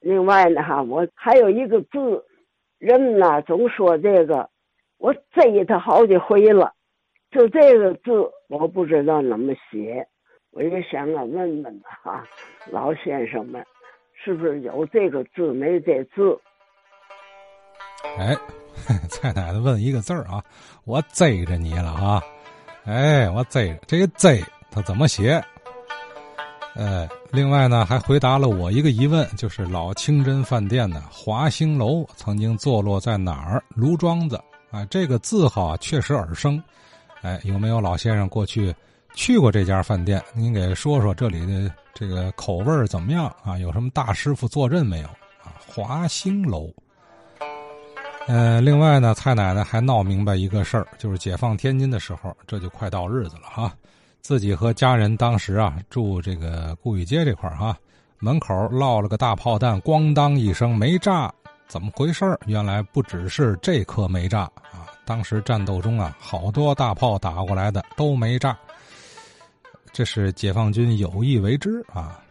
另外呢，哈，我还有一个字，人们呢总说这个，我贼他好几回了，就这个字我不知道怎么写，我也想啊问问哈，老先生们，是不是有这个字没这字？哎，蔡奶奶问一个字儿啊，我贼着你了啊！哎，我追这个追他怎么写？呃，另外呢，还回答了我一个疑问，就是老清真饭店的华兴楼曾经坐落在哪儿？卢庄子啊，这个字号确实耳生。哎，有没有老先生过去去过这家饭店？您给说说这里的这个口味怎么样啊？有什么大师傅坐镇没有？啊，华兴楼。呃，另外呢，蔡奶奶还闹明白一个事儿，就是解放天津的时候，这就快到日子了哈。自己和家人当时啊住这个顾宇街这块儿哈，门口落了个大炮弹，咣当一声没炸，怎么回事原来不只是这颗没炸啊，当时战斗中啊，好多大炮打过来的都没炸。这是解放军有意为之啊，